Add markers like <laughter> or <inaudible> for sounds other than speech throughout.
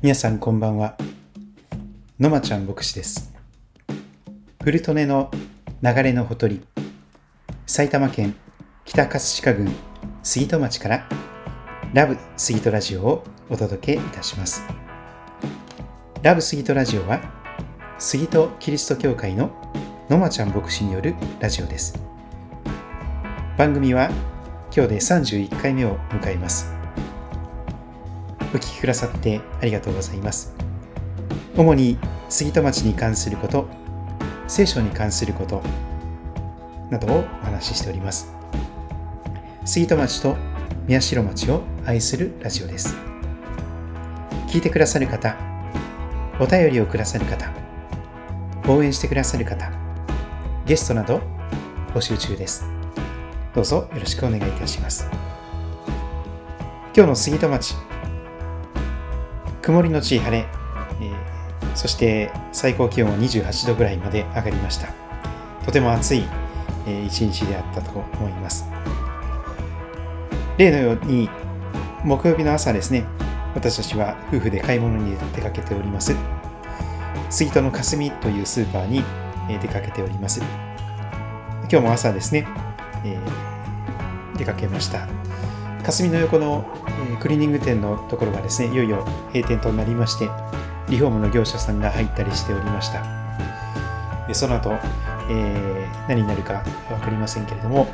皆さんこんばんは。のまちゃん牧師です。古利根の流れのほとり埼玉県北葛飾郡杉戸町からラブ杉戸ラジオをお届けいたします。ラブ杉戸ラジオは杉戸キリスト教会ののまちゃん牧師によるラジオです。番組は今日で31回目を迎えます。お聞きくださってありがとうございます。主に杉戸町に関すること聖書に関することなどをお話ししております。杉戸町と宮代町を愛するラジオです。聞いてくださる方お便りをくださる方応援してくださる方ゲストなど募集中です。どうぞよろしくお願いいたします。今日の杉戸町曇りのち晴れ、えー、そして最高気温は28度ぐらいまで上がりました。とても暑い、えー、一日であったと思います。例のように木曜日の朝ですね私たちは夫婦で買い物に出かけております。杉戸の霞というスーパーに出かけております。今日も朝ですね、えー、出かけました。霞の横のクリーニング店のところがですねいよいよ閉店となりましてリフォームの業者さんが入ったりしておりました。その後、えー、何になるか分かりませんけれども、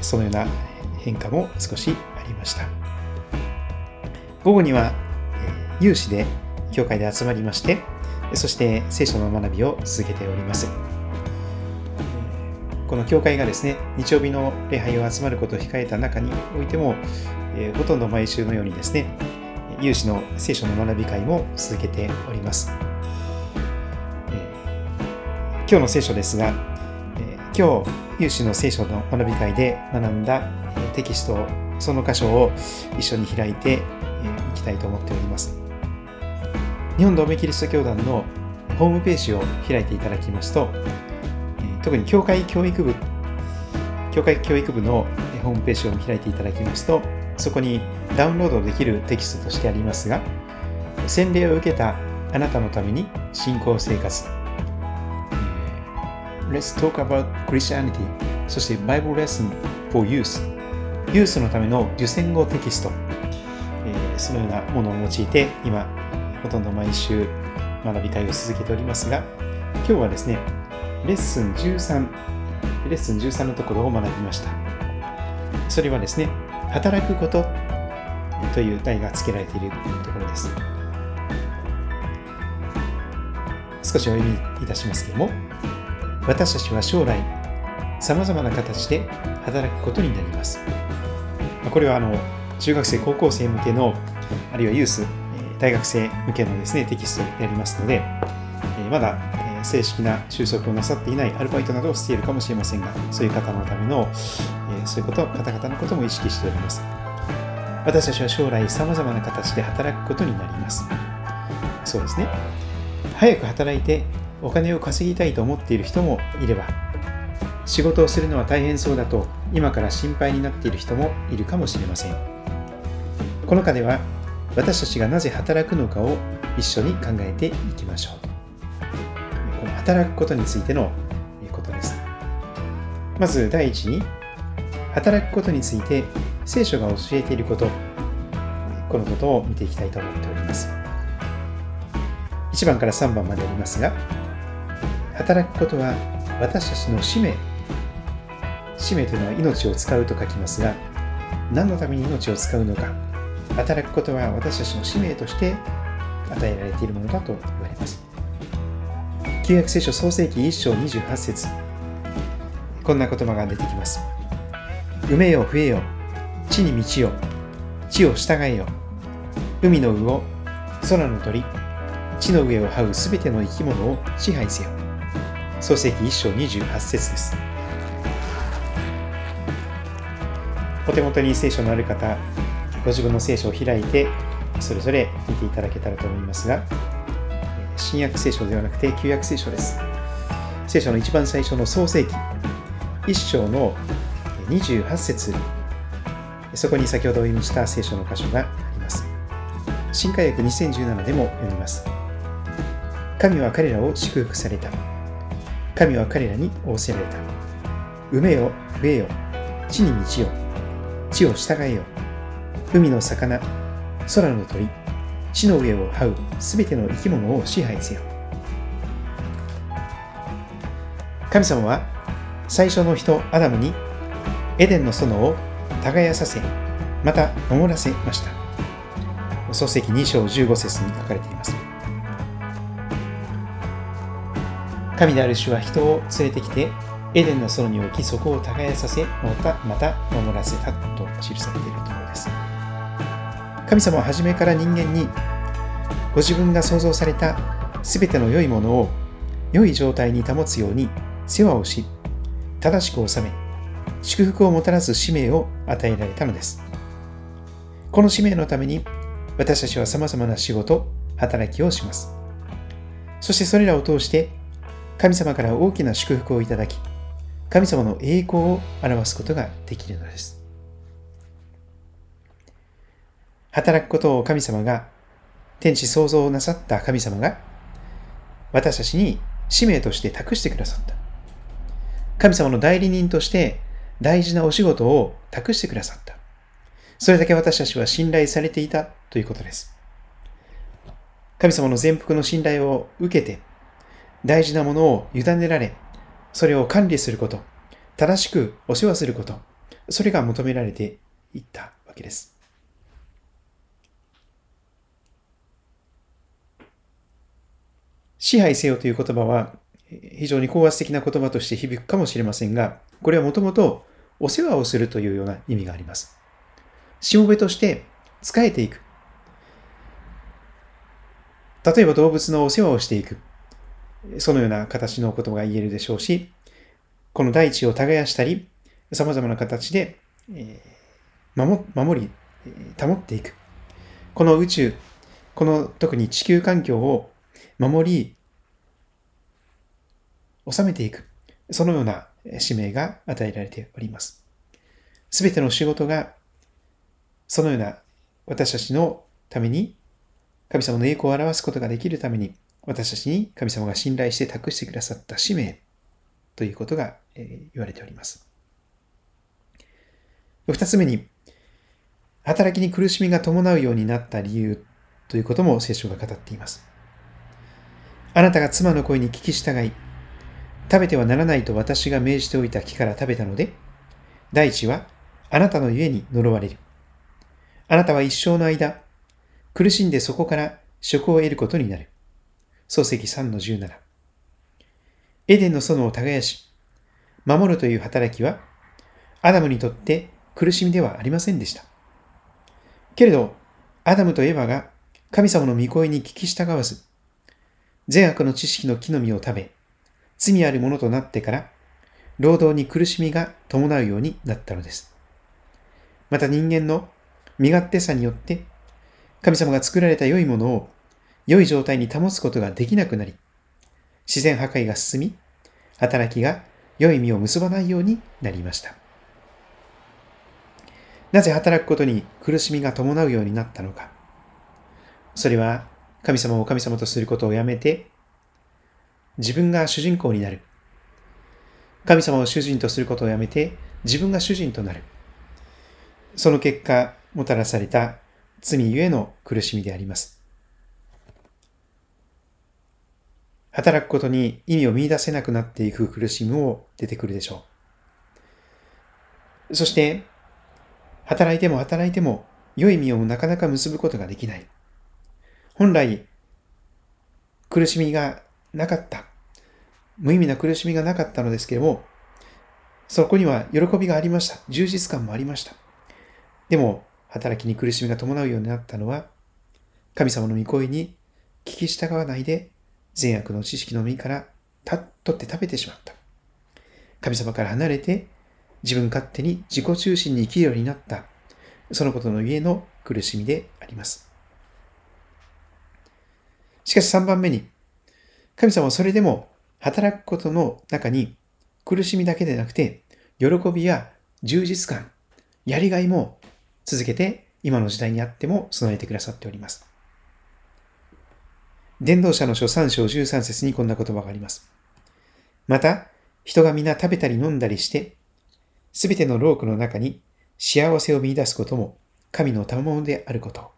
え、そのような変化も少しありました。午後には、え、有志で教会で集まりましてそして聖書の学びを続けております。この教会がですね、日曜日の礼拝を集まることを控えた中においても、えー、ほとんど毎週のようにですね、有志の聖書の学び会も続けております。えー、今日の聖書ですが、えー、今日、有志の聖書の学び会で学んだテキスト、その箇所を一緒に開いていきたいと思っております。日本同盟キリスト教団のホームページを開いていただきますと、特に教会教育部、教会教育部のホームページを開いていただきますと、そこにダウンロードできるテキストとしてありますが、洗礼を受けたあなたのために信仰生活、Let's talk about Christianity そして Bible Lesson for Youth ユースのための受選語テキスト、えそのようなものを用いて今ほとんど毎週学び会を続けておりますが今日はですねレッスン13、レッスン13のところを学びました。それはですね、働くことという題が付けられているところです。少しお読みいたしますけれども、私たちは将来、さまざまな形で働くことになります。これはあの中学生、高校生向けの、あるいはユース、大学生向けのですね、テキストでありますので、まだ正式な収束をなさっていないアルバイトなどをしているかもしれませんが、そういう方のための、えそういうこと、方々のことも意識しております。私たちは将来様々な形で働くことになります。そうですね。早く働いてお金を稼ぎたいと思っている人もいれば、仕事をするのは大変そうだと今から心配になっている人もいるかもしれません。この課では私たちがなぜ働くのかを一緒に考えていきましょう。働くことについてのことです。まず第一に、働くことについて聖書が教えていること、このことを見ていきたいと思っております。1番から3番までありますが、働くことは私たちの使命。使命というのは命を使うと書きますが、何のために命を使うのか、働くことは私たちの使命として与えられているものだと言われます。旧約聖書創世記1章28節こんな言葉が出てきます。埋めよ増えよ、地に満ちよ、地を従えよ、海の魚、空の鳥、地の上を這うすべての生き物を支配せよ。創世記1章28節です。お手元に聖書のある方、ご自分の聖書を開いて、それぞれ見ていただけたらと思いますが、新約聖書ではなくて旧約聖書です。聖書の一番最初の創世記、一章の28節そこに先ほどお読みした聖書の箇所があります。新海訳2017でも読みます。神は彼らを祝福された。神は彼らに仰せられた。埋めよ、植えよ、地に道よ、地を従えよ。海の魚、空の鳥、地の上を這うすべての生き物を支配せよ。神様は最初の人アダムにエデンの園を耕させ、また守らせました。創世記2章15節に書かれています。神である主は人を連れてきて、エデンの園に置き、そこを耕させ、またまた守らせたと記されているところです。神様は初めから人間に、ご自分が創造されたすべての良いものを良い状態に保つように世話をし、正しく収め、祝福をもたらす使命を与えられたのです。この使命のために私たちは様々な仕事、働きをします。そしてそれらを通して神様から大きな祝福をいただき、神様の栄光を表すことができるのです。働くことを神様が、天地創造をなさった神様が、私たちに使命として託してくださった。神様の代理人として大事なお仕事を託してくださった。それだけ私たちは信頼されていたということです。神様の全幅の信頼を受けて、大事なものを委ねられ、それを管理すること、正しくお世話すること、それが求められていったわけです。支配せよという言葉は非常に高圧的な言葉として響くかもしれませんが、これはもともとお世話をするというような意味があります。しもべとして仕えていく。例えば動物のお世話をしていく。そのような形のことが言えるでしょうし、この大地を耕したり、様々な形で、え守守り、保っていく。この宇宙、この特に地球環境を守り、収めていく。そのような使命が与えられております。すべての仕事が、そのような私たちのために、神様の栄光を表すことができるために、私たちに神様が信頼して託してくださった使命ということが、言われております。二つ目に、働きに苦しみが伴うようになった理由ということも聖書が語っています。あなたが妻の声に聞き従い、食べてはならないと私が命じておいた木から食べたので、大地はあなたの家に呪われる。あなたは一生の間、苦しんでそこから職を得ることになる。漱石3の17。エデンの園を耕し、守るという働きは、アダムにとって苦しみではありませんでした。けれど、アダムとエヴァが神様の御声に聞き従わず、善悪の知識の木の実を食べ、罪あるものとなってから、労働に苦しみが伴うようになったのです。また人間の身勝手さによって、神様が作られた良いものを良い状態に保つことができなくなり、自然破壊が進み、働きが良い実を結ばないようになりました。なぜ働くことに苦しみが伴うようになったのか。それは神様を神様とすることをやめて、自分が主人公になる。神様を主人とすることをやめて、自分が主人となる。その結果、もたらされた罪ゆえの苦しみであります。働くことに意味を見出せなくなっていく苦しみも出てくるでしょう。そして、働いても働いても良い実をなかなか結ぶことができない。本来、苦しみがなかった。無意味な苦しみがなかったのですけれども、そこには喜びがありました。充実感もありました。でも、働きに苦しみが伴うようになったのは、神様の御声に聞き従わないで善悪の知識の実からた取って食べてしまった。神様から離れて自分勝手に自己中心に生きるようになった。そのことの家の苦しみであります。しかし3番目に、神様はそれでも働くことの中に苦しみだけでなくて、喜びや充実感、やりがいも続けて今の時代にあっても備えてくださっております。伝道者の書3章13節にこんな言葉があります。また、人が皆食べたり飲んだりして、すべての労苦の中に幸せを見出すことも神の賜物であること。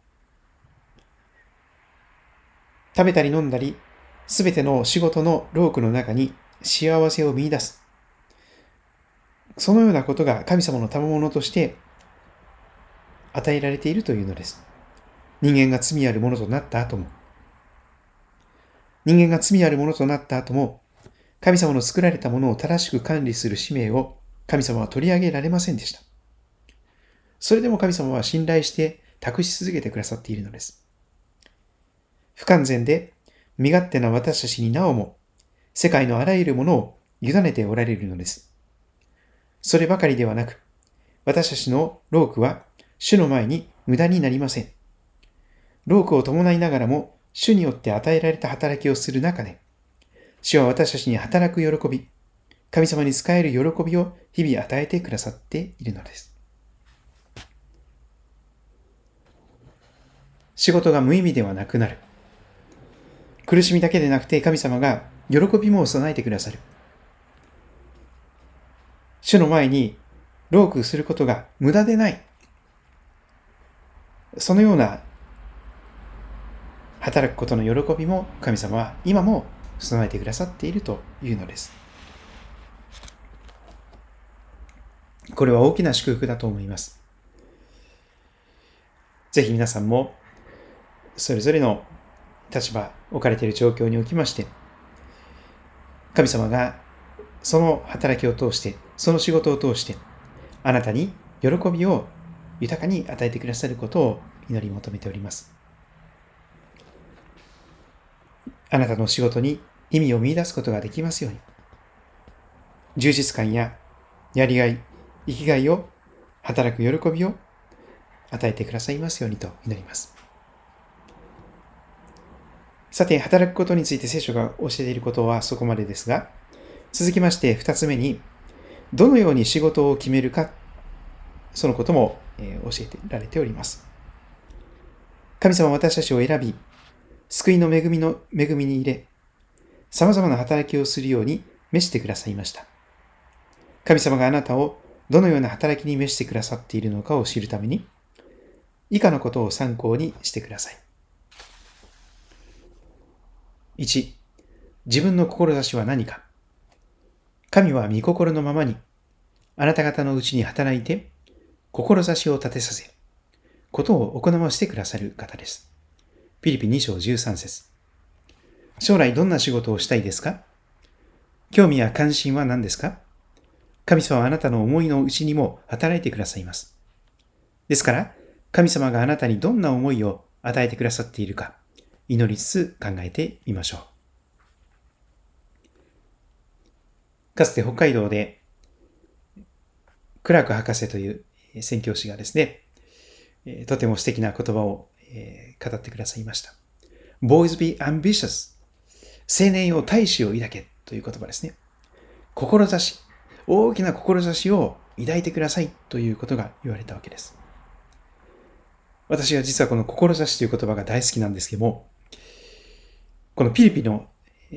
食べたり飲んだり、すべての仕事の労苦の中に幸せを見出す。そのようなことが神様の賜物として与えられているというのです。人間が罪あるものとなった後も、人間が罪あるものとなった後も、神様の作られたものを正しく管理する使命を神様は取り上げられませんでした。それでも神様は信頼して託し続けてくださっているのです。不完全で身勝手な私たちになおも世界のあらゆるものを委ねておられるのです。そればかりではなく、私たちの労苦は主の前に無駄になりません。労苦を伴いながらも主によって与えられた働きをする中で、主は私たちに働く喜び、神様に仕える喜びを日々与えてくださっているのです。仕事が無意味ではなくなる。苦しみだけでなくて神様が喜びも備えてくださる。主の前に労苦することが無駄でない。そのような働くことの喜びも神様は今も備えてくださっているというのです。これは大きな祝福だと思います。ぜひ皆さんもそれぞれの立場、置かれている状況におきまして、神様がその働きを通して、その仕事を通して、あなたに喜びを豊かに与えてくださることを祈り求めております。あなたの仕事に意味を見出すことができますように。充実感ややりがい、生きがいを、働く喜びを与えてくださいますようにと祈ります。さて、働くことについて聖書が教えていることはそこまでですが、続きまして二つ目に、どのように仕事を決めるか、そのことも教えてられております。神様は私たちを選び、救いの恵みの恵みに入れ、様々な働きをするように召してくださいました。神様があなたをどのような働きに召してくださっているのかを知るために、以下のことを参考にしてください。1、自分の志は何か。神は御心のままに、あなた方のうちに働いて、志を立てさせ、ことを行わしてくださる方です。ピリピン2章13節将来どんな仕事をしたいですか？興味や関心は何ですか？神様はあなたの思いのうちにも働いてくださいます。ですから、神様があなたにどんな思いを与えてくださっているか、祈りつつ考えてみましょう。かつて北海道で、クラーク博士という宣教師がですね、とても素敵な言葉を語ってくださいました。Boys be ambitious. 青年よ大志を抱けという言葉ですね。志、大きな志を抱いてくださいということが言われたわけです。私は実はこの志という言葉が大好きなんですけども、このピリピの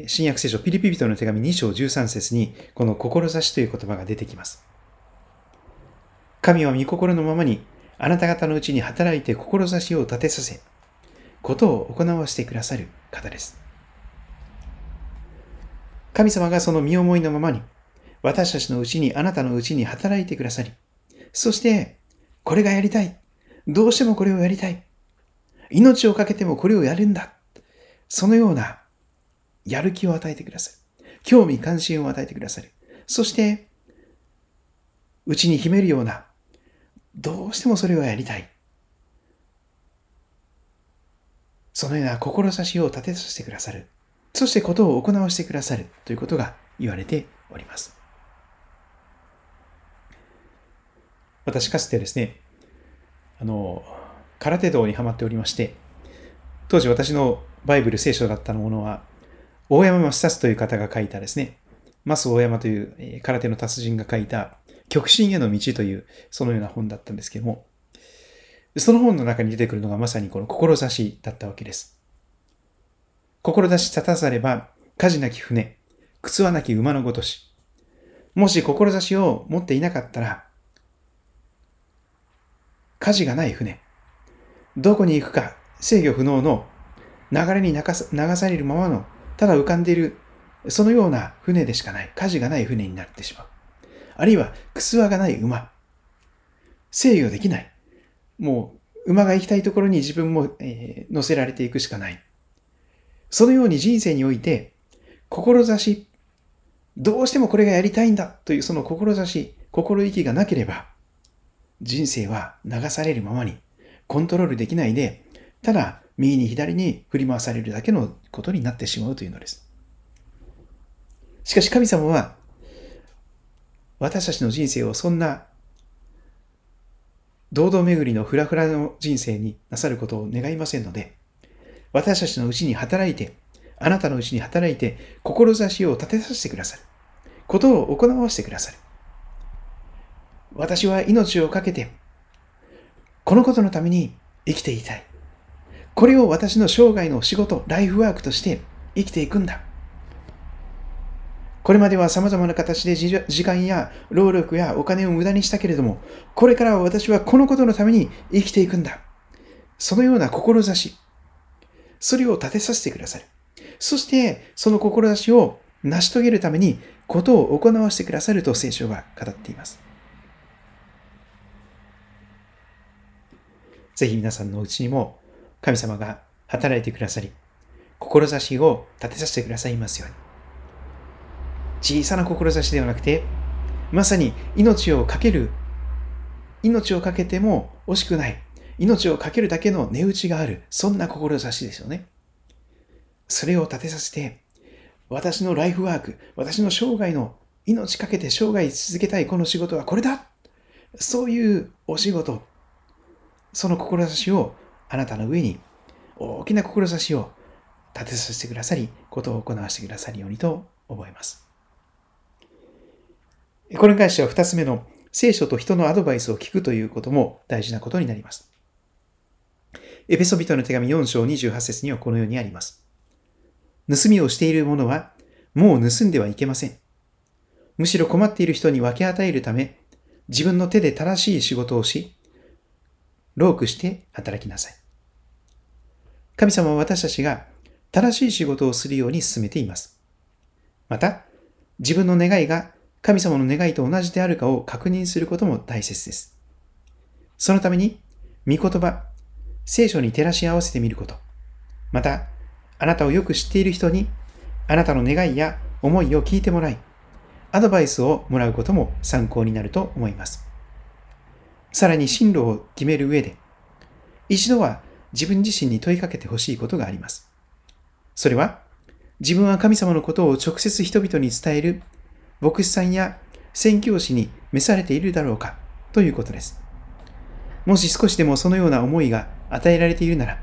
新約聖書ピリピ人の手紙2章13節にこの志という言葉が出てきます。神は御心のままにあなた方のうちに働いて志を立てさせ、ことを行わせてくださる方です。神様がその身思いのままに私たちのうちにあなたのうちに働いてくださり、そしてこれがやりたい。どうしてもこれをやりたい。命を懸けてもこれをやるんだ。そのようなやる気を与えてくださる。興味関心を与えてくださる。そして、うちに秘めるような、どうしてもそれをやりたい。そのような志を立てさせてくださる。そしてことを行わせてくださるということが言われております。私かつてですね、あの、空手道にはまっておりまして、当時私のバイブル聖書だったものは、大山マスタスという方が書いたですね、マス大山という空手の達人が書いた、極真への道という、そのような本だったんですけども、その本の中に出てくるのがまさにこの志だったわけです。志立たざれば、舵なき船、靴はなき馬のごとし。もし志を持っていなかったら、舵がない船、どこに行くか制御不能の流れに流されるままの、ただ浮かんでいる、そのような船でしかない、舵がない船になってしまう。あるいは、靴輪がない馬。制御できない。もう、馬が行きたいところに自分も、えー、乗せられていくしかない。そのように人生において、志、どうしてもこれがやりたいんだというその志、心意気がなければ、人生は流されるままに、コントロールできないで、ただ右に左に振り回されるだけのことになってしまうというのです。しかし神様は、私たちの人生をそんな堂々巡りのフラフラの人生になさることを願いませんので、私たちのうちに働いて、あなたのうちに働いて、志を立てさせてくださる。ことを行わせてくださる。私は命を懸けて、このことのために生きていたい。これを私の生涯の仕事、ライフワークとして生きていくんだ。これまでは様々な形で時間や労力やお金を無駄にしたけれども、これからは私はこのことのために生きていくんだ。そのような志、それを立てさせてくださる。そして、その志を成し遂げるために、ことを行わせてくださると聖書は語っています。ぜひ皆さんのうちにも神様が働いてくださり、志を立てさせてくださいますように。小さな志ではなくて、まさに命を懸ける、命を懸けても惜しくない、命を懸けるだけの値打ちがある、そんな志ですよね。それを立てさせて、私のライフワーク、私の生涯の命かけて生涯続けたいこの仕事はこれだそういうお仕事、その志をあなたの上に大きな志を立てさせてくださり、ことを行わせてくださるようにと思います。これに関しては二つ目の聖書と人のアドバイスを聞くということも大事なことになります。エペソビトの手紙4章28節にはこのようにあります。盗みをしている者はもう盗んではいけません。むしろ困っている人に分け与えるため、自分の手で正しい仕事をし、労苦して働きなさい。神様は私たちが正しい仕事をするように進めています。また、自分の願いが神様の願いと同じであるかを確認することも大切です。そのために、御言葉、聖書に照らし合わせてみること、また、あなたをよく知っている人に、あなたの願いや思いを聞いてもらい、アドバイスをもらうことも参考になると思います。さらに進路を決める上で、一度は自分自身に問いかけてほしいことがあります。それは、自分は神様のことを直接人々に伝える牧師さんや宣教師に召されているだろうかということです。もし少しでもそのような思いが与えられているなら、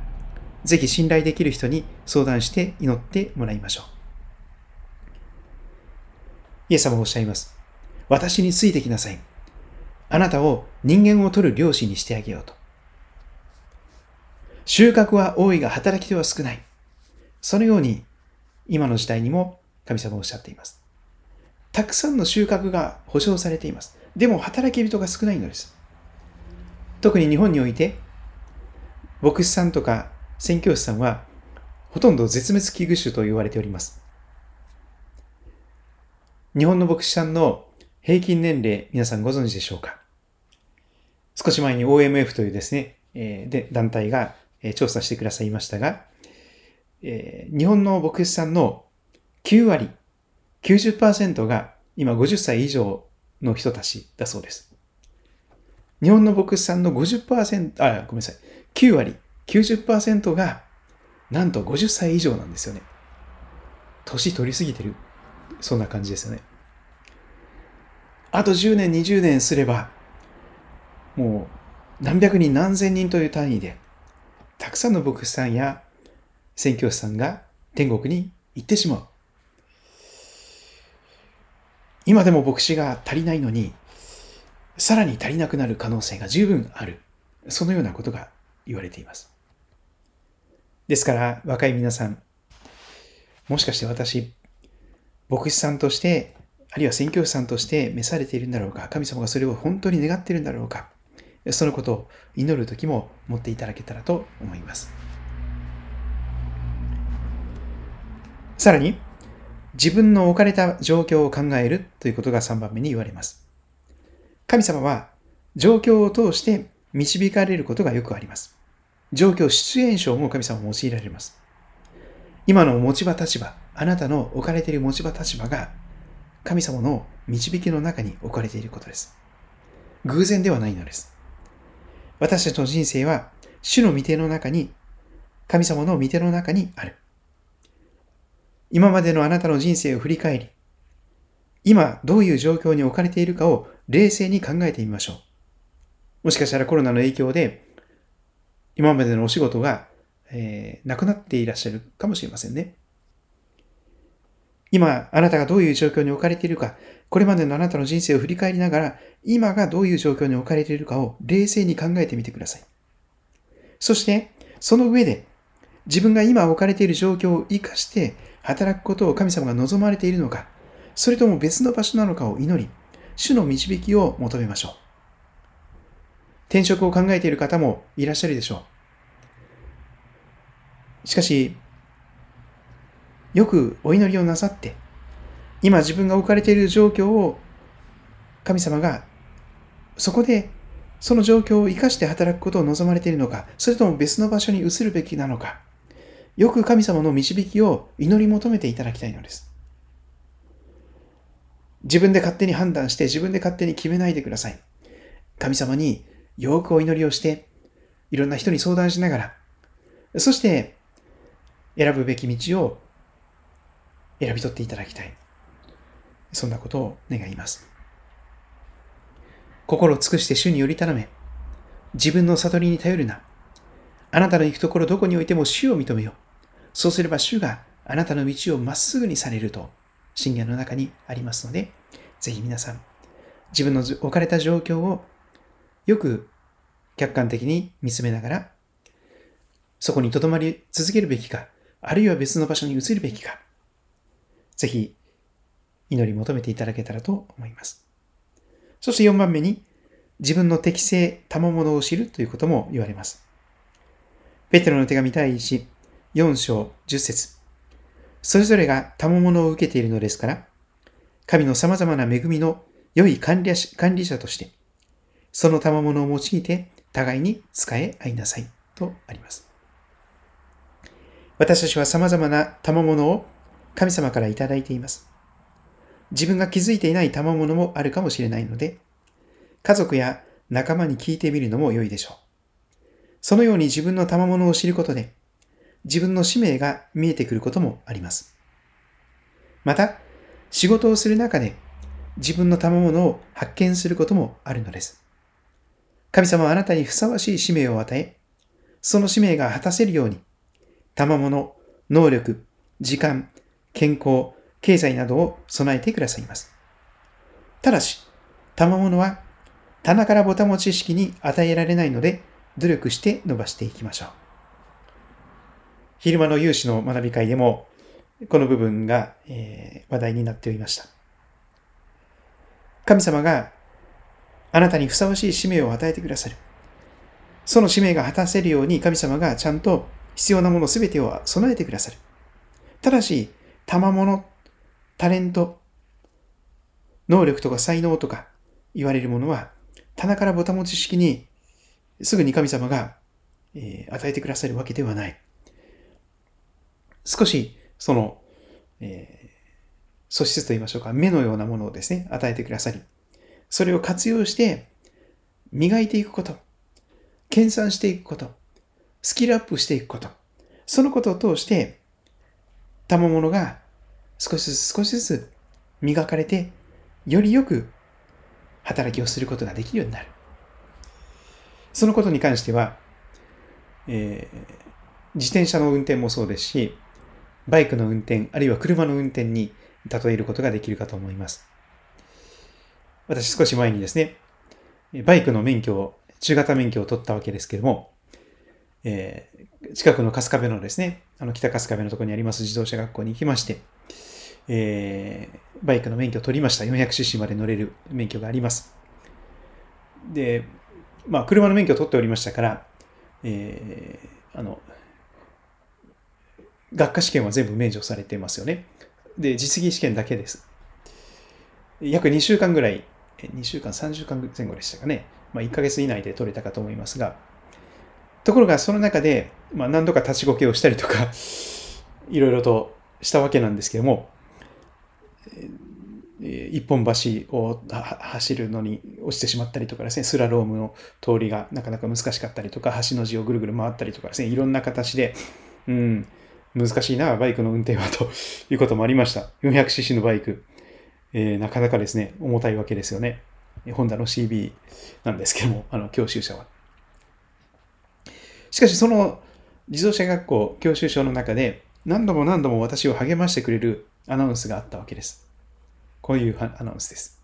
ぜひ信頼できる人に相談して祈ってもらいましょう。イエス様はおっしゃいます。私についてきなさい。あなたを人間を取る漁師にしてあげようと。収穫は多いが働き手は少ない。そのように今の時代にも神様はおっしゃっています。たくさんの収穫が保証されています。でも働き人が少ないのです。特に日本において、牧師さんとか宣教師さんはほとんど絶滅危惧種と言われております。日本の牧師さんの平均年齢、皆さんご存知でしょうか？少し前に OMF というですね、え、で団体が、調査してくださいましたが、え、日本の牧師さんの9割90%が今50歳以上の人たちだそうです。日本の牧師さんの50%、あ、ごめんなさい。9割、90%がなんと50歳以上なんですよね。年取りすぎてる。そんな感じですよね。あと10年、20年すれば、もう何百人、何千人という単位で、たくさんの牧師さんや宣教師さんが天国に行ってしまう。今でも牧師が足りないのに、さらに足りなくなる可能性が十分ある。そのようなことが言われています。ですから、若い皆さん、もしかして私、牧師さんとして、あるいは宣教師さんとして召されているんだろうか、神様がそれを本当に願っているんだろうか、そのことを祈る時も持っていただけたらと思います。さらに、自分の置かれた状況を考えるということが3番目に言われます。神様は状況を通して導かれることがよくあります。状況、シチュエーションも神様を用いられます。今の持ち場立場、あなたの置かれている持ち場立場が神様の導きの中に置かれていることです。偶然ではないのです。私たちの人生は主の御手の中に、神様の御手の中にある。今までのあなたの人生を振り返り、今どういう状況に置かれているかを冷静に考えてみましょう。もしかしたらコロナの影響で、今までのお仕事が、えー、なくなっていらっしゃるかもしれませんね。今、あなたがどういう状況に置かれているか、これまでのあなたの人生を振り返りながら、今がどういう状況に置かれているかを冷静に考えてみてください。そして、その上で、自分が今置かれている状況を生かして働くことを神様が望まれているのか、それとも別の場所なのかを祈り、主の導きを求めましょう。転職を考えている方もいらっしゃるでしょう。しかし、よくお祈りをなさって、今自分が置かれている状況を神様がそこでその状況を生かして働くことを望まれているのか、それとも別の場所に移るべきなのか、よく神様の導きを祈り求めていただきたいのです。自分で勝手に判断して自分で勝手に決めないでください。神様によくお祈りをして、いろんな人に相談しながら、そして選ぶべき道を選び取っていただきたい。そんなことを願います。心を尽くして主により頼め。自分の悟りに頼るな。あなたの行くところどこにおいても主を認めよう。そうすれば主があなたの道をまっすぐにされると、信玄の中にありますので、ぜひ皆さん、自分の置かれた状況をよく客観的に見つめながら、そこに留まり続けるべきか、あるいは別の場所に移るべきか、ぜひ祈り求めていただけたらと思います。そして4番目に、自分の適性、賜物を知るということも言われます。ペテロの手紙第1 4章10節それぞれが賜物を受けているのですから、神の様々な恵みの良い管理管理者として、その賜物を用いて互いに使え合いなさいとあります。私たちは様々な賜物を神様からいただいています。自分が気づいていない賜物もあるかもしれないので、家族や仲間に聞いてみるのも良いでしょう。そのように自分の賜物を知ることで、自分の使命が見えてくることもあります。また、仕事をする中で自分の賜物を発見することもあるのです。神様はあなたにふさわしい使命を与え、その使命が果たせるように、賜物、能力、時間、健康、経済などを備えてくださいます。ただし、賜物は棚からぼたも知識に与えられないので、努力して伸ばしていきましょう。昼間の有志の学び会でも、この部分が、え、話題になっておりました。神様があなたにふさわしい使命を与えてくださる。その使命が果たせるように神様がちゃんと必要なものすべてを備えてくださる。ただし、賜物、タレント、能力とか才能とか言われるものは、棚からぼたもち式にすぐに神様が、えー、与えてくださるわけではない。少し、その、えー、素質と言いましょうか、目のようなものをですね、与えてくださり、それを活用して、磨いていくこと、研鑽していくこと、スキルアップしていくこと、そのことを通して、賜物が少しずつ少しずつ磨かれて、よりよく働きをすることができるようになる。そのことに関しては、えー、自転車の運転もそうですし、バイクの運転、あるいは車の運転に例えることができるかと思います。私少し前にですね、バイクの免許を、中型免許を取ったわけですけれども、えー、近くの春日部のですね、あの北春日部のところにあります自動車学校に行きまして、えー、バイクの免許を取りました。400cc まで乗れる免許があります。で、まあ、車の免許を取っておりましたから、えー、あの、学科試験は全部免除されてますよね。で、実技試験だけです。約2週間ぐらい、2週間、3週間前後でしたかね。まあ、1ヶ月以内で取れたかと思いますが、ところがその中で、まあ、何度か立ちこけをしたりとか、<laughs> いろいろとしたわけなんですけども、一本橋を走るのに落ちてしまったりとかですね、スラロームの通りがなかなか難しかったりとか、橋の字をぐるぐる回ったりとかですね、いろんな形で、うん、難しいな、バイクの運転はと <laughs> いうこともありました。400cc のバイク、えー、なかなかですね、重たいわけですよね。ホンダの CB なんですけども、あの教習車は。しかし、その自動車学校教習所の中で、何度も何度も私を励ましてくれるアナウンスがあったわけです。こういうアナウンスです。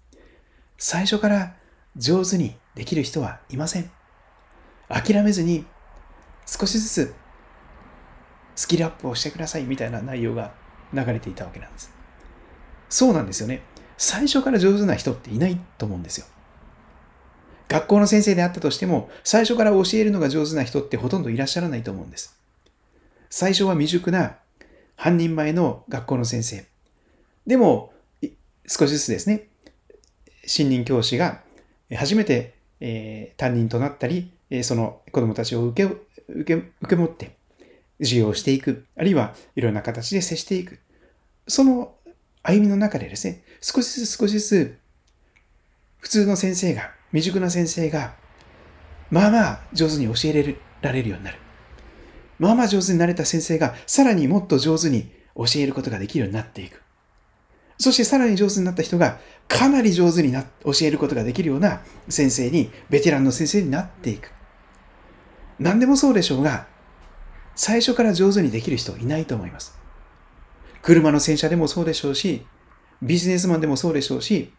最初から上手にできる人はいません。諦めずに少しずつスキルアップをしてくださいみたいな内容が流れていたわけなんです。そうなんですよね。最初から上手な人っていないと思うんですよ。学校の先生であったとしても、最初から教えるのが上手な人ってほとんどいらっしゃらないと思うんです。最初は未熟な半人前の学校の先生。でも、少しずつですね、新任教師が初めて、えー、担任となったり、その子供たちを受け受け受け持って授業をしていく、あるいはいろんな形で接していく。その歩みの中でですね、少しずつ少しずつ、普通の先生が、未熟な先生が、まあまあ上手に教えられるようになる。まあまあ上手になれた先生が、さらにもっと上手に教えることができるようになっていく。そしてさらに上手になった人が、かなり上手にな教えることができるような先生に、ベテランの先生になっていく。何でもそうでしょうが、最初から上手にできる人いないと思います。車の洗車でもそうでしょうし、ビジネスマンでもそうでしょうし、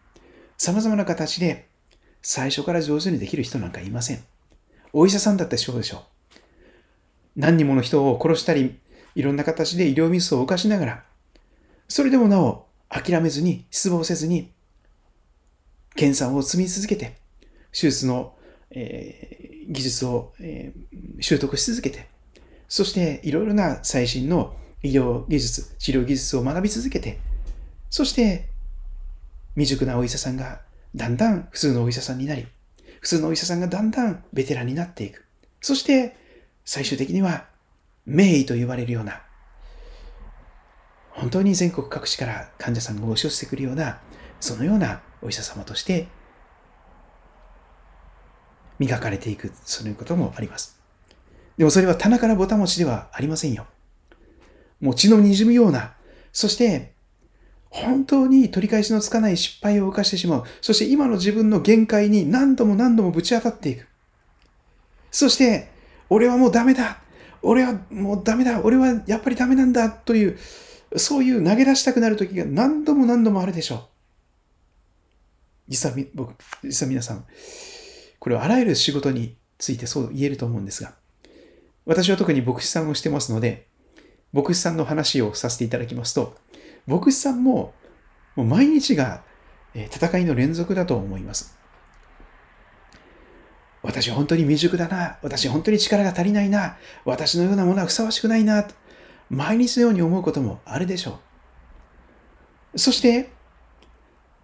様々な形で最初から上手にできる人なんかいません。お医者さんだってそうでしょう。何人もの人を殺したり、いろんな形で医療ミスを犯しながら、それでもなお諦めずに、失望せずに、検査を積み続けて、手術の、えー、技術を、えー、習得し続けて、そしていろいろな最新の医療技術、治療技術を学び続けて、そして未熟なお医者さんがだんだん普通のお医者さんになり、普通のお医者さんがだんだんベテランになっていく。そして最終的には名医と言われるような、本当に全国各地から患者さんが押し寄せてくるような、そのようなお医者様として磨かれていく、そういうこともあります。でもそれは棚からぼた持ちではありませんよ。もう血の滲むような、そして本当に取り返しのつかない失敗を犯してしまう。そして今の自分の限界に何度も何度もぶち当たっていく。そして、俺はもうダメだ。俺はもうダメだ。俺はやっぱりダメなんだ。という、そういう投げ出したくなる時が何度も何度もあるでしょう。実は僕、実は皆さん、これはあらゆる仕事についてそう言えると思うんですが、私は特に牧師さんをしてますので、牧師さんの話をさせていただきますと、牧師さんももう毎日が戦いの連続だと思います。私本当に未熟だな。私本当に力が足りないな。私のようなものはふさわしくないな。毎日のように思うこともあるでしょう。そして、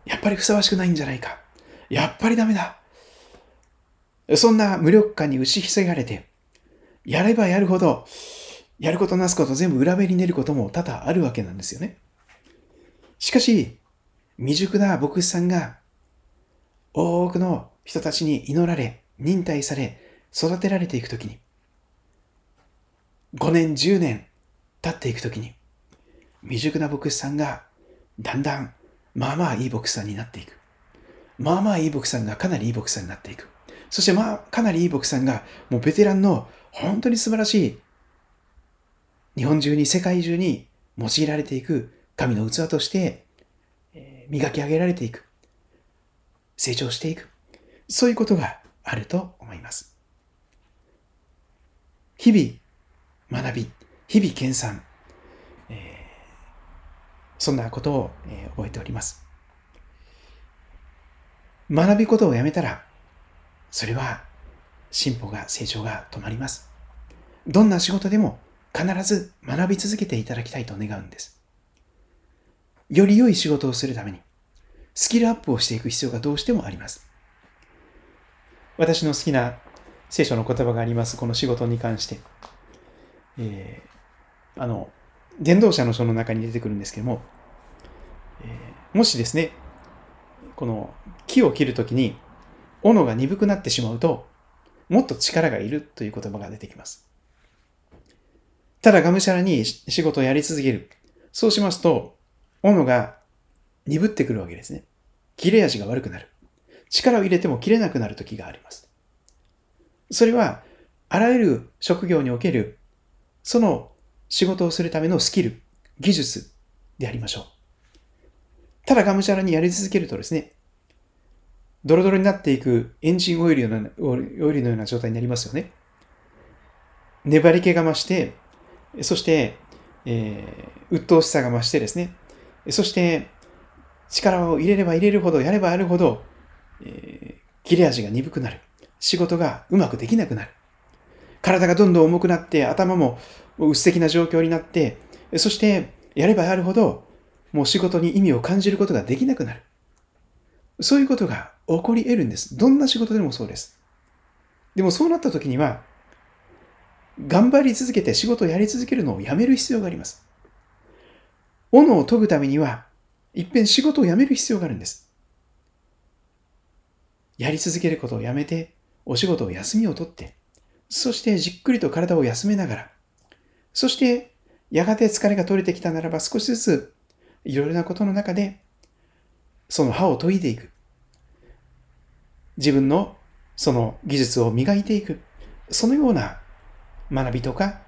やっぱりふさわしくないんじゃないか。やっぱりダメだ。そんな無力感に打ちひせがれて、やればやるほど、やることなすこと全部裏目に出ることも多々あるわけなんですよね。しかし、未熟な牧師さんが多くの人たちに祈られ、忍耐され、育てられていくときに、5年、10年経っていくときに、未熟な牧師さんがだんだん、まあまあいい牧師さんになっていく。まあまあいい牧師さんがかなりいい牧師さんになっていく。そしてまあかなりいい牧師さんがもうベテランの本当に素晴らしい日本中に世界中に用いられていく神の器として、磨き上げられていく。成長していく。そういうことがあると思います。日々、学び、日々研鑽、えー、そんなことを、えー、覚えております。学びことをやめたら、それは進歩が、成長が止まります。どんな仕事でも必ず学び続けていただきたいと願うんです。より良い仕事をするために、スキルアップをしていく必要がどうしてもあります。私の好きな聖書の言葉があります、この仕事に関して。えー、あの、伝道者の書の中に出てくるんですけども、えー、もしですね、この木を切るときに、斧が鈍くなってしまうと、もっと力がいるという言葉が出てきます。ただがむしゃらに仕事をやり続ける。そうしますと、斧が鈍ってくるわけですね。切れ味が悪くなる。力を入れても切れなくなる時があります。それは、あらゆる職業における、その仕事をするためのスキル、技術でありましょう。ただがむしゃらにやり続けるとですね、ドロドロになっていくエンジンオイルのような状態になりますよね。粘り気が増して、そして、えー、鬱陶しさが増してですね、そして、力を入れれば入れるほど、やればやるほど、えー、切れ味が鈍くなる。仕事がうまくできなくなる。体がどんどん重くなって、頭も薄的な状況になって、そして、やればやるほど、もう仕事に意味を感じることができなくなる。そういうことが起こり得るんです。どんな仕事でもそうです。でもそうなった時には、頑張り続けて仕事をやり続けるのをやめる必要があります。斧を研ぐためには、いっぺん仕事を辞める必要があるんです。やり続けることをやめて、お仕事を休みを取って、そしてじっくりと体を休めながら、そしてやがて疲れが取れてきたならば少しずついろいろなことの中でその歯を研いでいく。自分のその技術を磨いていく。そのような学びとか、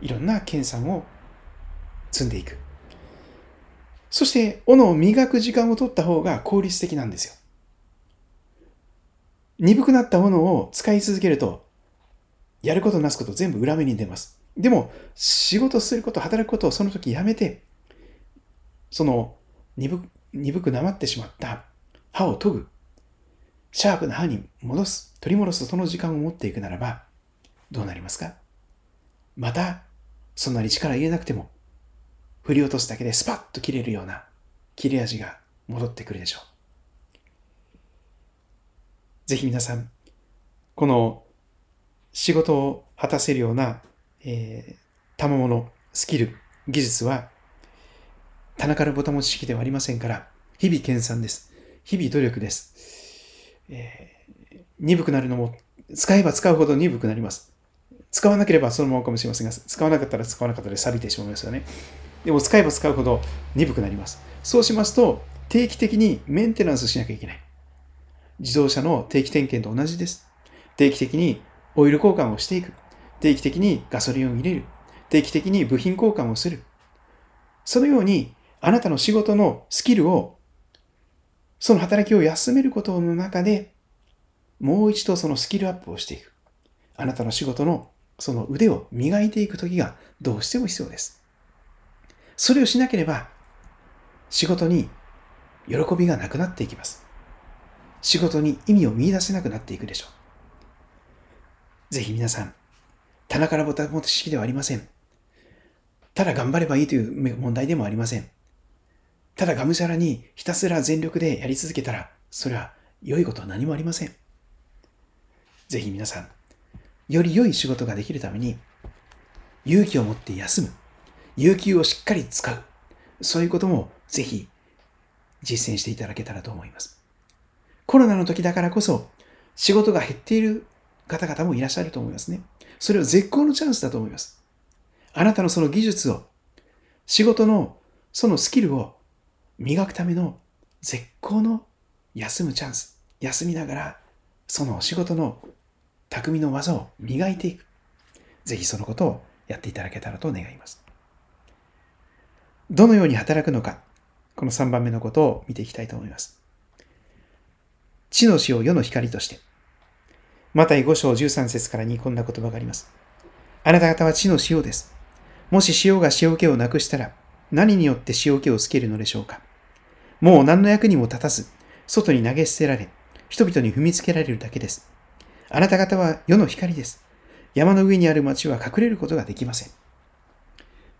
いろんな研鑽を積んでいく。そして、斧を磨く時間を取った方が効率的なんですよ。鈍くなったものを使い続けると、やることなすこと全部裏目に出ます。でも、仕事すること、働くことをその時やめて、その鈍鈍くなまってしまった歯を研ぐ、シャープな歯に戻す、取り戻すその時間を持っていくならば、どうなりますか？また、そんなに力入れなくても、振り落とすだけでスパッと切れるような切れ味が戻ってくるでしょう。ぜひ皆さん、この仕事を果たせるような、えー、賜物、スキル、技術は、棚からボタン持ち式ではありませんから、日々研鑽です。日々努力です。えー、鈍くなるのも、使えば使うほど鈍くなります。使わなければそのままかもしれませんが、使わなかったら使わなかったで錆びてしまいますよね。でも使えば使うほど鈍くなります。そうしますと、定期的にメンテナンスしなきゃいけない。自動車の定期点検と同じです。定期的にオイル交換をしていく。定期的にガソリンを入れる。定期的に部品交換をする。そのように、あなたの仕事のスキルを、その働きを休めることの中で、もう一度そのスキルアップをしていく。あなたの仕事のその腕を磨いていくときがどうしても必要です。それをしなければ、仕事に喜びがなくなっていきます。仕事に意味を見出せなくなっていくでしょう。ぜひ皆さん、棚からボタン持ち式ではありません。ただ頑張ればいいという問題でもありません。ただがむしゃらにひたすら全力でやり続けたら、それは良いことは何もありません。ぜひ皆さん、より良い仕事ができるために、勇気を持って休む。有給をしっかり使う。そういうこともぜひ実践していただけたらと思います。コロナの時だからこそ仕事が減っている方々もいらっしゃると思いますね。それは絶好のチャンスだと思います。あなたのその技術を、仕事のそのスキルを磨くための絶好の休むチャンス。休みながら、その仕事の匠の技を磨いていく。ぜひそのことをやっていただけたらと願います。どのように働くのか、この3番目のことを見ていきたいと思います。地の死を世の光として。マタイ5章13節からにこんな言葉があります。あなた方は地の塩です。もし塩が塩気をなくしたら、何によって塩気をつけるのでしょうかもう何の役にも立たず、外に投げ捨てられ、人々に踏みつけられるだけです。あなた方は世の光です。山の上にある町は隠れることができません。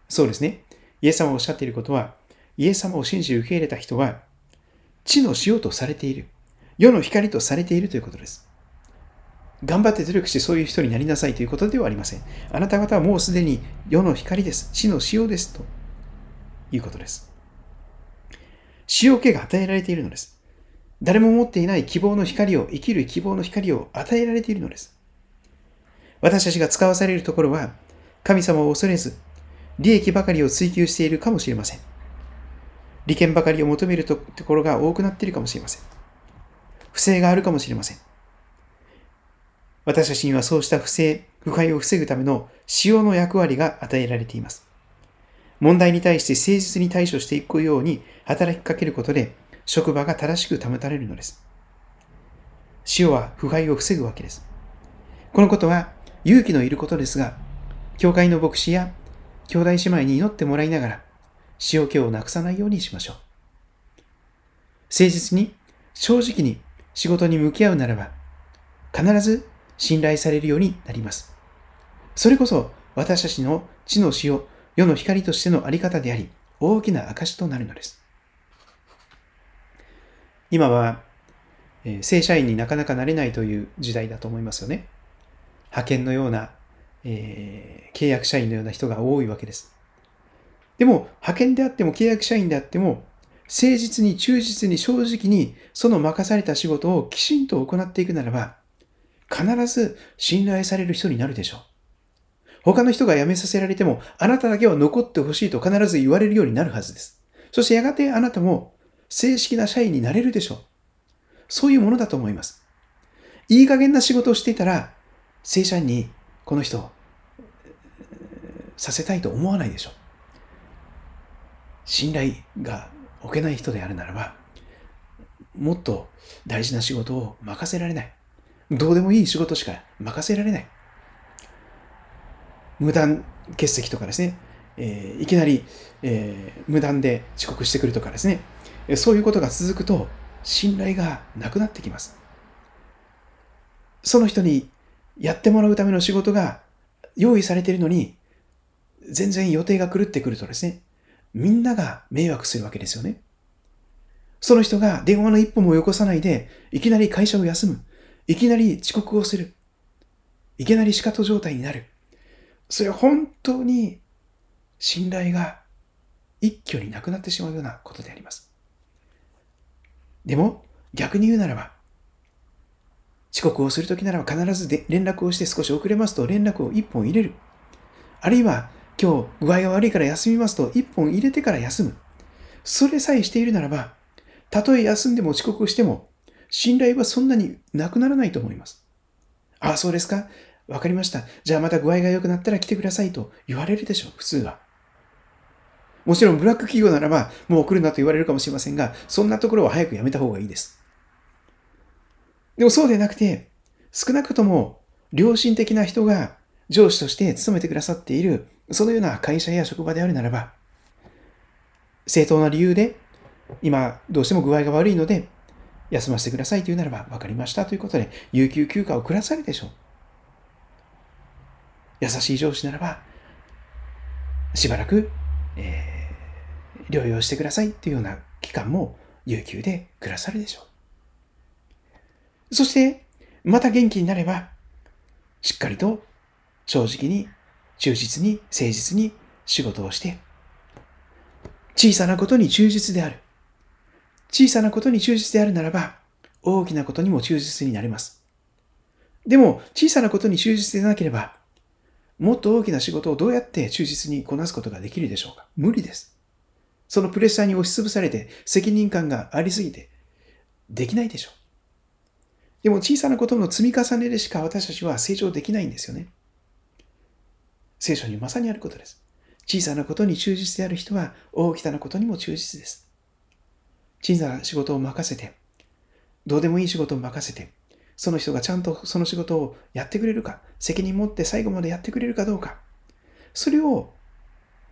そうですね。イエス様がおっしゃっていることは、イエス様を信じ受け入れた人は、地の塩とされている。世の光とされているということです。頑張って努力してそういう人になりなさいということではありません。あなた方はもうすでに世の光です。地の塩ですということです。塩気が与えられているのです。誰も持っていない希望の光を、生きる希望の光を与えられているのです。私たちが使わされるところは、神様を恐れず、利益ばかりを追求しているかもしれません。利権ばかりを求めるところが多くなっているかもしれません。不正があるかもしれません。私たちにはそうした不正、腐敗を防ぐための塩の役割が与えられています。問題に対して誠実に対処していくように働きかけることで、職場が正しく保たれるのです。塩は腐敗を防ぐわけです。このことは勇気のいることですが、教会の牧師や兄弟姉妹に祈ってもらいながら、塩気をなくさないようにしましょう。誠実に、正直に仕事に向き合うならば、必ず信頼されるようになります。それこそ私たちの地の塩、世の光としてのあり方であり、大きな証となるのです。今は、えー、正社員になかなかなれないという時代だと思いますよね。派遣のような、えー、契約社員のような人が多いわけです。でも、派遣であっても契約社員であっても、誠実に忠実に正直にその任された仕事をきちんと行っていくならば、必ず信頼される人になるでしょう。他の人が辞めさせられても、あなただけは残ってほしいと必ず言われるようになるはずです。そしてやがてあなたも正式な社員になれるでしょう。そういうものだと思います。いい加減な仕事をしていたら、正社員にこの人、させたいと思わないでしょ。信頼が置けない人であるならば、もっと大事な仕事を任せられない。どうでもいい仕事しか任せられない。無断欠席とかですね、えー、いきなり、えー、無断で遅刻してくるとかですね、そういうことが続くと信頼がなくなってきます。その人にやってもらうための仕事が用意されているのに、全然予定が狂ってくるとですね、みんなが迷惑するわけですよね。その人が電話の一歩もよこさないで、いきなり会社を休む。いきなり遅刻をする。いきなり仕方状態になる。それは本当に信頼が一挙になくなってしまうようなことであります。でも逆に言うならば、遅刻をするときならば必ずで連絡をして少し遅れますと連絡を一本入れる。あるいは今日具合が悪いから休みますと一本入れてから休む。それさえしているならば、たとえ休んでも遅刻しても、信頼はそんなになくならないと思います。ああ、そうですかわかりました。じゃあまた具合が良くなったら来てくださいと言われるでしょう、普通は。もちろんブラック企業ならばもう来るなと言われるかもしれませんが、そんなところは早くやめた方がいいです。でもそうでなくて、少なくとも良心的な人が上司として勤めてくださっているそのような会社や職場であるならば、正当な理由で、今どうしても具合が悪いので、休ませてくださいというならば、分かりましたということで、有給休暇をくださるでしょう。優しい上司ならば、しばらく、えー、療養してくださいというような期間も有給でくださるでしょう。そして、また元気になれば、しっかりと正直に忠実に、誠実に仕事をして、小さなことに忠実である。小さなことに忠実であるならば、大きなことにも忠実になります。でも、小さなことに忠実でなければ、もっと大きな仕事をどうやって忠実にこなすことができるでしょうか？無理です。そのプレッシャーに押しつぶされて責任感がありすぎてできないでしょう。でも小さなことの積み重ねでしか私たちは成長できないんですよね。聖書にまさにあることです。小さなことに忠実である人は大きなことにも忠実です。小さな仕事を任せて、どうでもいい仕事を任せて、その人がちゃんとその仕事をやってくれるか、責任持って最後までやってくれるかどうか、それを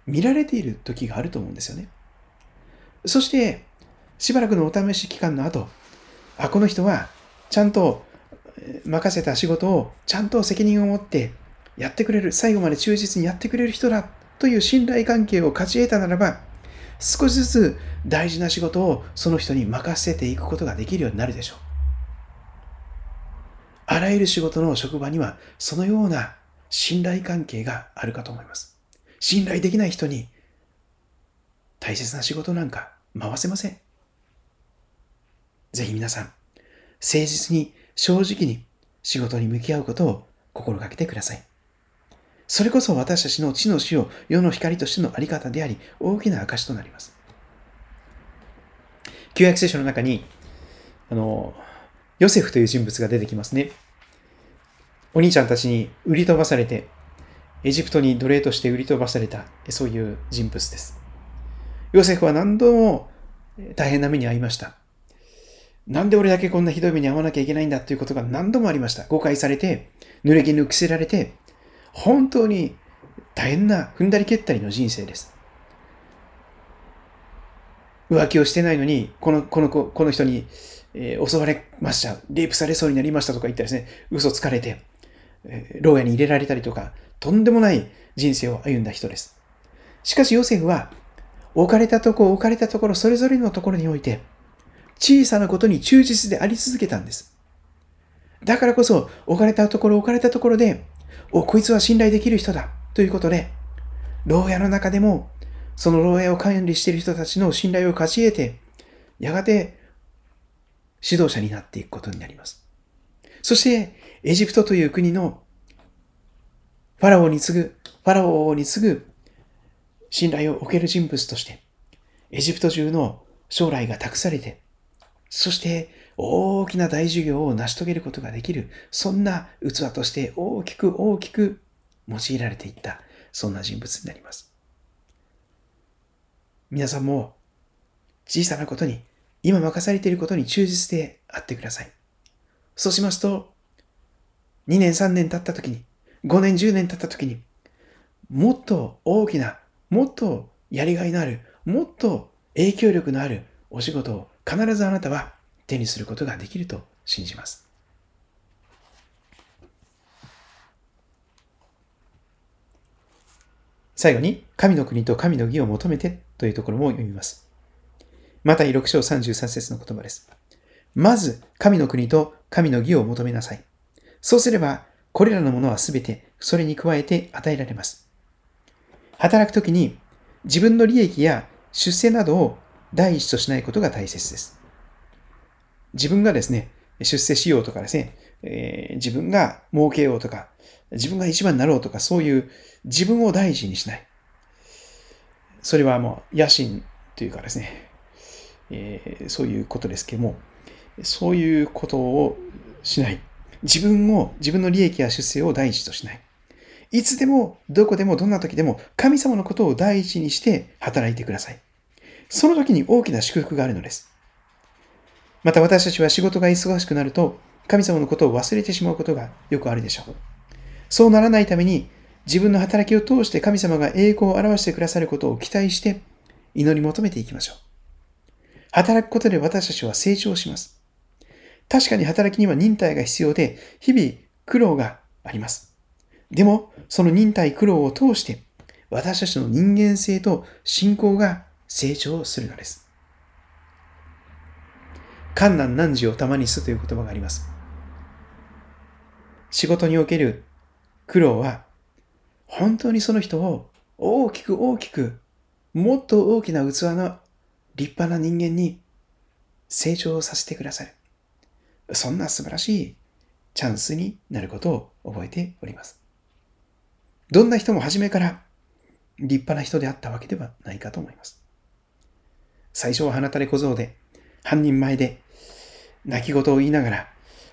見られている時があると思うんですよね。そして、しばらくのお試し期間の後、あ、この人はちゃんと任せた仕事をちゃんと責任を持ってやってくれる、最後まで忠実にやってくれる人だという信頼関係を勝ち得たならば、少しずつ大事な仕事をその人に任せていくことができるようになるでしょう。あらゆる仕事の職場にはそのような信頼関係があるかと思います。信頼できない人に大切な仕事なんか回せません。ぜひ皆さん、誠実に正直に仕事に向き合うことを心がけてください。それこそ私たちの地の死を世の光としてのあり方であり、大きな証となります。旧約聖書の中に、あの、ヨセフという人物が出てきますね。お兄ちゃんたちに売り飛ばされて、エジプトに奴隷として売り飛ばされた、そういう人物です。ヨセフは何度も大変な目に遭いました。なんで俺だけこんなひどい目に遭わなきゃいけないんだということが何度もありました。誤解されて、濡れ衣を着せられて、本当に大変な踏んだり蹴ったりの人生です。浮気をしてないのに、この、この子、この人に、えー、襲われました。レイプされそうになりましたとか言ったらですね、嘘つかれて、えー、牢屋に入れられたりとか、とんでもない人生を歩んだ人です。しかしヨセフは、置かれたとこ、置かれたところ、それぞれのところにおいて、小さなことに忠実であり続けたんです。だからこそ、置かれたところ、置かれたところで、お、こいつは信頼できる人だ。ということで、牢屋の中でも、その牢屋を管理している人たちの信頼を勝ち得て、やがて指導者になっていくことになります。そして、エジプトという国のファラオに次ぐ、ファラオに次ぐ信頼を置ける人物として、エジプト中の将来が託されて、そして大きな大事業を成し遂げることができる、そんな器として大きく大きく用いられていった、そんな人物になります。皆さんも小さなことに、今任されていることに忠実であってください。そうしますと、2年3年経った時に、5年10年経った時に、もっと大きな、もっとやりがいのある、もっと影響力のあるお仕事を必ずあなたは手にすることができると信じます。最後に、神の国と神の義を求めてというところも読みます。また、6章33節の言葉です。まず、神の国と神の義を求めなさい。そうすれば、これらのものはすべてそれに加えて与えられます。働くときに自分の利益や出世などを第一としないことが大切です。自分がですね、出世しようとかですね、えー、自分が儲けようとか、自分が一番になろうとか、そういう自分を第一にしない。それはもう野心というかですね、えー、そういうことですけども、そういうことをしない。自分を、自分の利益や出世を第一としない。いつでも、どこでも、どんな時でも、神様のことを第一にして働いてください。その時に大きな祝福があるのです。また私たちは仕事が忙しくなると、神様のことを忘れてしまうことがよくあるでしょう。そうならないために、自分の働きを通して神様が栄光を表してくださることを期待して、祈り求めていきましょう。働くことで私たちは成長します。確かに働きには忍耐が必要で、日々苦労があります。でも、その忍耐苦労を通して、私たちの人間性と信仰が成長するのです。困難難事をたまにすという言葉があります。仕事における苦労は、本当にその人を大きく大きく、もっと大きな器の立派な人間に成長させてくださる。そんな素晴らしいチャンスになることを覚えております。どんな人も初めから立派な人であったわけではないかと思います。最初は鼻垂れ小僧で、犯人前で、泣き言を言いながら、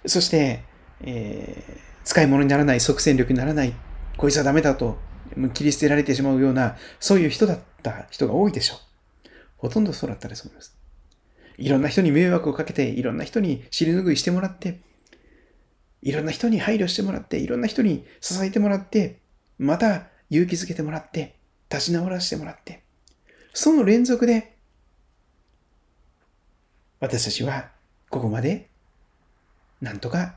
そして、えー、使い物にならない、即戦力にならない、こいつはダメだと切り捨てられてしまうような、そういう人だった人が多いでしょう。ほとんどそうだったです思います。いろんな人に迷惑をかけて、いろんな人に尻拭いしてもらって、いろんな人に配慮してもらって、いろんな人に支えてもらって、また勇気づけてもらって、立ち直らせてもらって、その連続で、私たちはここまでなんとか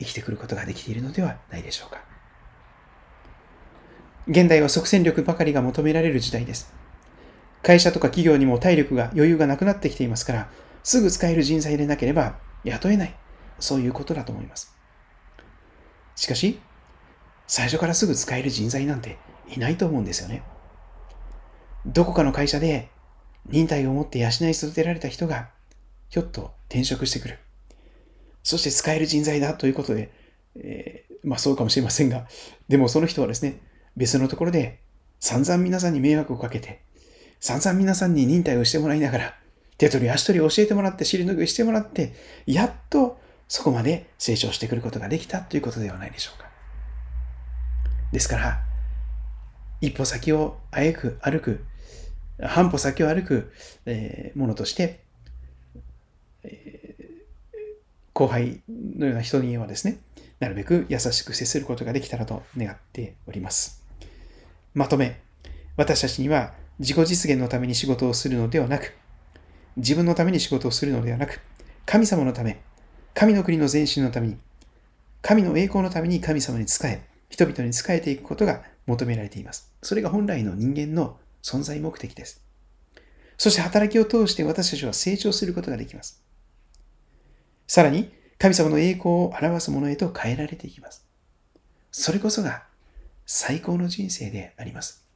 生きてくることができているのではないでしょうか。現代は即戦力ばかりが求められる時代です。会社とか企業にも体力が余裕がなくなってきていますから、すぐ使える人材でなければ雇えない。そういうことだと思います。しかし、最初からすぐ使える人材なんていないと思うんですよね。どこかの会社で忍耐を持って養い育てられた人が、ひょっと転職してくる。そして使える人材だということで、えー、まあそうかもしれませんが、でもその人はですね、別のところで散々皆さんに迷惑をかけて、散々皆さんに忍耐をしてもらいながら、手取り足取り教えてもらって、尻拭いしてもらって、やっとそこまで成長してくることができたということではないでしょうか。ですから、一歩先をあえく歩く、半歩先を歩く、えー、ものとして、えー、後輩のような人にはですね、なるべく優しく接することができたらと願っております。まとめ、私たちには自己実現のために仕事をするのではなく、自分のために仕事をするのではなく、神様のため、神の国の前進のために、神の栄光のために神様に仕え、人々に仕えていくことが求められています。それが本来の人間の存在目的です。そして働きを通して私たちは成長することができます。さらに、神様の栄光を表すものへと変えられていきます。それこそが最高の人生であります。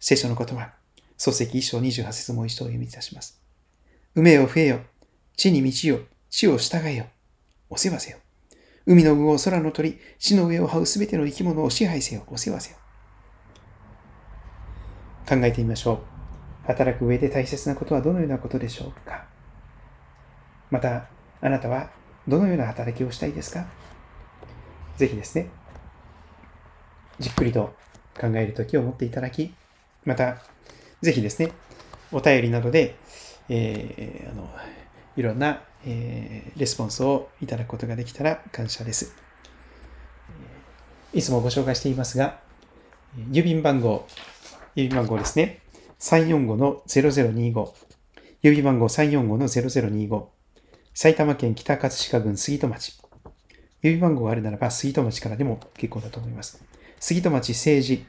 聖書の言葉、漱石一章28節も一度お読みいたします。埋めよ増えよ、地に道よ、地を従えよ、お世話せよ。海の具を空の鳥、地の上を這うすべての生き物を支配せよ、お世話せよ。考えてみましょう。働く上で大切なことはどのようなことでしょうか？また、あなたはどのような働きをしたいですか？ぜひですね、じっくりと考える時を持っていただき、また、ぜひですね、お便りなどで、えー、あのいろんな、えー、レスポンスをいただくことができたら感謝です。いつもご紹介していますが、郵便番号、郵便番号ですね。345-0025。郵便番号345-0025。埼玉県北葛飾郡杉戸町。郵便番号があるならば杉戸町からでも結構だと思います。杉戸町政治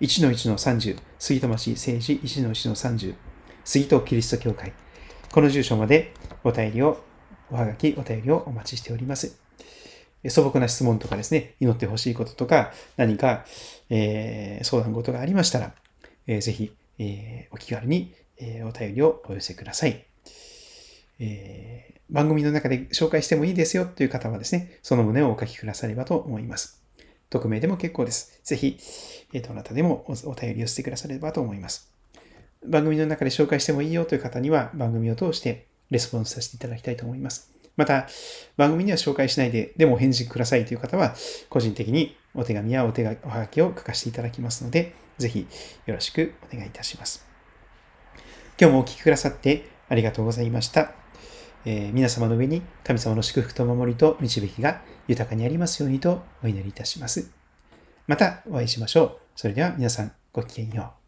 1-1-30。杉戸町政治1-1-30。杉戸キリスト教会。この住所までお便りを、おはがき、お便りをお待ちしております。素朴な質問とかですね、祈ってほしいこととか、何か、えー、相談事がありましたら、えー、ぜひ、えー、お気軽に、えお便りをお寄せください。え番組の中で紹介してもいいですよという方はですね、その旨をお書きくださればと思います。匿名でも結構です。ぜひ、えどなたでもお便りをしてくださればと思います。番組の中で紹介してもいいよという方には番組を通してレスポンスさせていただきたいと思います。また、番組には紹介しないで、でも返事くださいという方は、個人的にお手紙やお手がおはがきを書かせていただきますので、ぜひよろしくお願いいたします。今日もお聴きくださってありがとうございました。えー、皆様の上に神様の祝福と守りと導きが豊かにありますようにとお祈りいたします。またお会いしましょう。それでは皆さんごきげんよう。